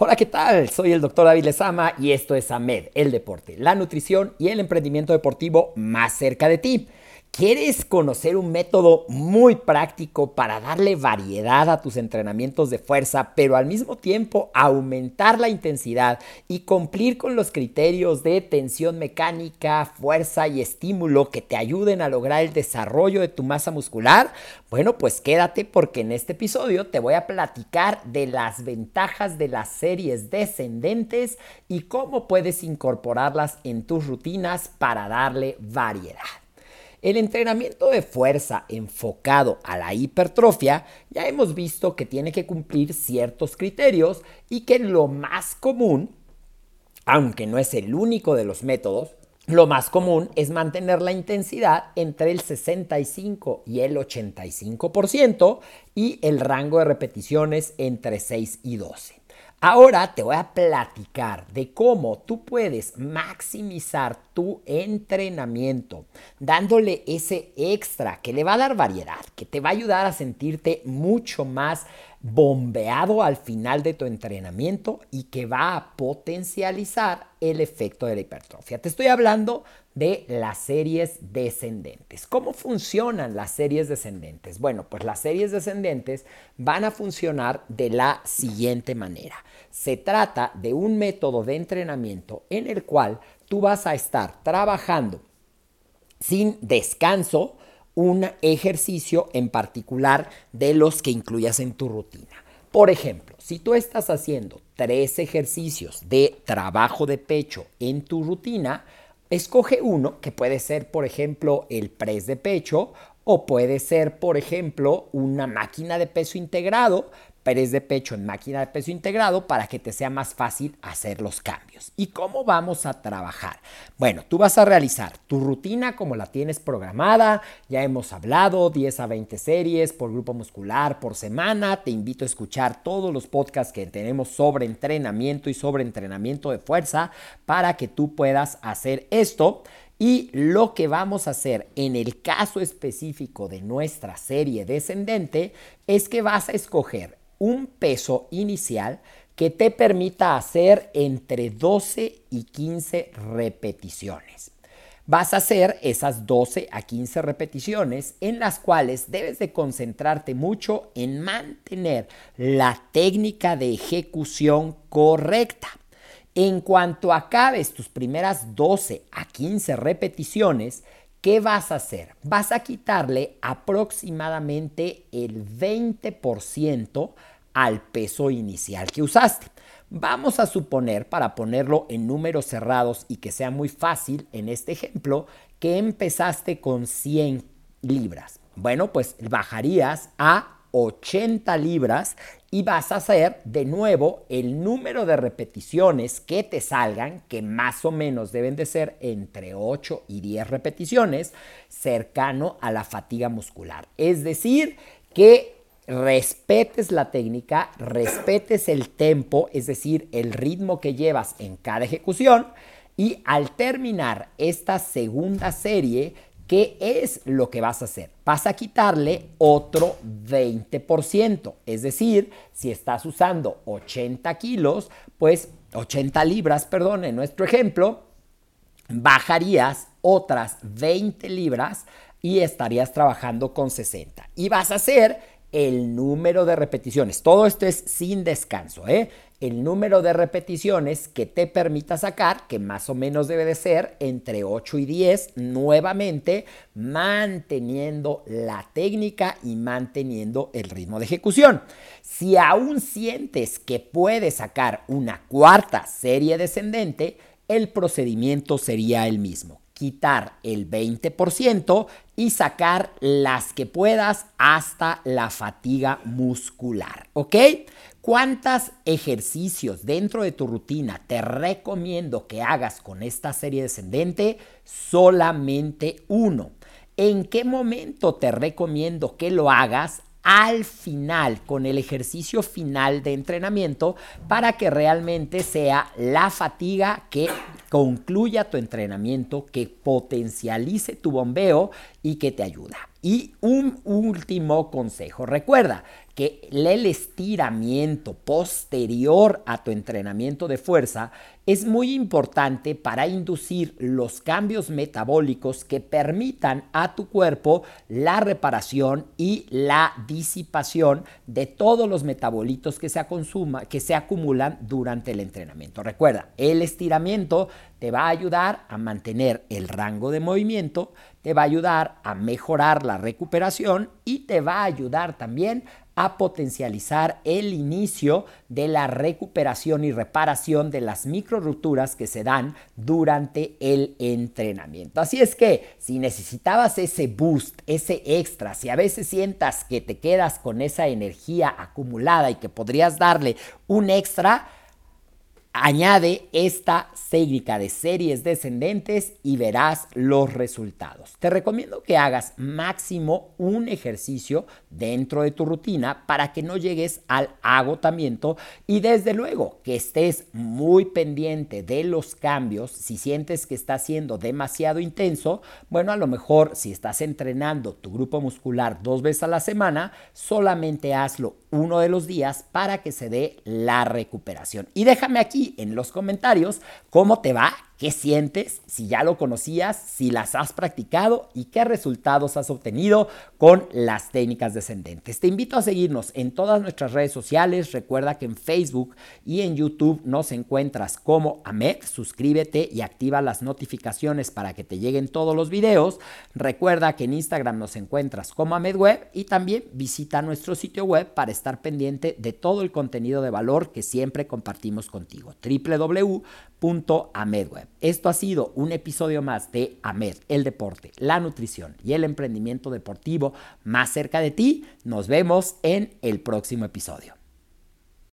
Hola, ¿qué tal? Soy el doctor David Lezama y esto es AMED, el deporte, la nutrición y el emprendimiento deportivo más cerca de ti. ¿Quieres conocer un método muy práctico para darle variedad a tus entrenamientos de fuerza, pero al mismo tiempo aumentar la intensidad y cumplir con los criterios de tensión mecánica, fuerza y estímulo que te ayuden a lograr el desarrollo de tu masa muscular? Bueno, pues quédate porque en este episodio te voy a platicar de las ventajas de las series descendentes y cómo puedes incorporarlas en tus rutinas para darle variedad. El entrenamiento de fuerza enfocado a la hipertrofia ya hemos visto que tiene que cumplir ciertos criterios y que lo más común, aunque no es el único de los métodos, lo más común es mantener la intensidad entre el 65 y el 85% y el rango de repeticiones entre 6 y 12. Ahora te voy a platicar de cómo tú puedes maximizar tu entrenamiento dándole ese extra que le va a dar variedad, que te va a ayudar a sentirte mucho más bombeado al final de tu entrenamiento y que va a potencializar el efecto de la hipertrofia. Te estoy hablando de las series descendentes. ¿Cómo funcionan las series descendentes? Bueno, pues las series descendentes van a funcionar de la siguiente manera. Se trata de un método de entrenamiento en el cual tú vas a estar trabajando sin descanso un ejercicio en particular de los que incluyas en tu rutina. Por ejemplo, si tú estás haciendo tres ejercicios de trabajo de pecho en tu rutina, escoge uno que puede ser, por ejemplo, el press de pecho o puede ser, por ejemplo, una máquina de peso integrado press de pecho en máquina de peso integrado para que te sea más fácil hacer los cambios. ¿Y cómo vamos a trabajar? Bueno, tú vas a realizar tu rutina como la tienes programada. Ya hemos hablado 10 a 20 series por grupo muscular por semana. Te invito a escuchar todos los podcasts que tenemos sobre entrenamiento y sobre entrenamiento de fuerza para que tú puedas hacer esto. Y lo que vamos a hacer en el caso específico de nuestra serie descendente es que vas a escoger un peso inicial que te permita hacer entre 12 y 15 repeticiones. Vas a hacer esas 12 a 15 repeticiones en las cuales debes de concentrarte mucho en mantener la técnica de ejecución correcta. En cuanto acabes tus primeras 12 a 15 repeticiones, ¿qué vas a hacer? Vas a quitarle aproximadamente el 20% al peso inicial que usaste. Vamos a suponer, para ponerlo en números cerrados y que sea muy fácil en este ejemplo, que empezaste con 100 libras. Bueno, pues bajarías a 80 libras y vas a hacer de nuevo el número de repeticiones que te salgan, que más o menos deben de ser entre 8 y 10 repeticiones, cercano a la fatiga muscular. Es decir, que respetes la técnica, respetes el tempo, es decir, el ritmo que llevas en cada ejecución. Y al terminar esta segunda serie, ¿qué es lo que vas a hacer? Vas a quitarle otro 20%. Es decir, si estás usando 80 kilos, pues 80 libras, perdón, en nuestro ejemplo, bajarías otras 20 libras y estarías trabajando con 60. Y vas a hacer el número de repeticiones. Todo esto es sin descanso, ¿eh? El número de repeticiones que te permita sacar, que más o menos debe de ser entre 8 y 10, nuevamente manteniendo la técnica y manteniendo el ritmo de ejecución. Si aún sientes que puedes sacar una cuarta serie descendente, el procedimiento sería el mismo quitar el 20% y sacar las que puedas hasta la fatiga muscular, ¿ok? ¿Cuántos ejercicios dentro de tu rutina te recomiendo que hagas con esta serie descendente? Solamente uno. ¿En qué momento te recomiendo que lo hagas? al final, con el ejercicio final de entrenamiento, para que realmente sea la fatiga que concluya tu entrenamiento, que potencialice tu bombeo y que te ayuda. Y un último consejo, recuerda que el estiramiento posterior a tu entrenamiento de fuerza es muy importante para inducir los cambios metabólicos que permitan a tu cuerpo la reparación y la disipación de todos los metabolitos que se, que se acumulan durante el entrenamiento. Recuerda, el estiramiento te va a ayudar a mantener el rango de movimiento, te va a ayudar a mejorar la recuperación y te va a ayudar también a potencializar el inicio de la recuperación y reparación de las micro rupturas que se dan durante el entrenamiento. Así es que si necesitabas ese boost, ese extra, si a veces sientas que te quedas con esa energía acumulada y que podrías darle un extra, Añade esta técnica de series descendentes y verás los resultados. Te recomiendo que hagas máximo un ejercicio dentro de tu rutina para que no llegues al agotamiento y desde luego que estés muy pendiente de los cambios. Si sientes que está siendo demasiado intenso, bueno, a lo mejor si estás entrenando tu grupo muscular dos veces a la semana, solamente hazlo uno de los días para que se dé la recuperación. Y déjame aquí en los comentarios cómo te va ¿Qué sientes? Si ya lo conocías, si las has practicado y qué resultados has obtenido con las técnicas descendentes. Te invito a seguirnos en todas nuestras redes sociales. Recuerda que en Facebook y en YouTube nos encuentras como Ahmed. Suscríbete y activa las notificaciones para que te lleguen todos los videos. Recuerda que en Instagram nos encuentras como Ahmed Web y también visita nuestro sitio web para estar pendiente de todo el contenido de valor que siempre compartimos contigo. www.amedweb. Esto ha sido un episodio más de AMED, el deporte, la nutrición y el emprendimiento deportivo más cerca de ti. Nos vemos en el próximo episodio.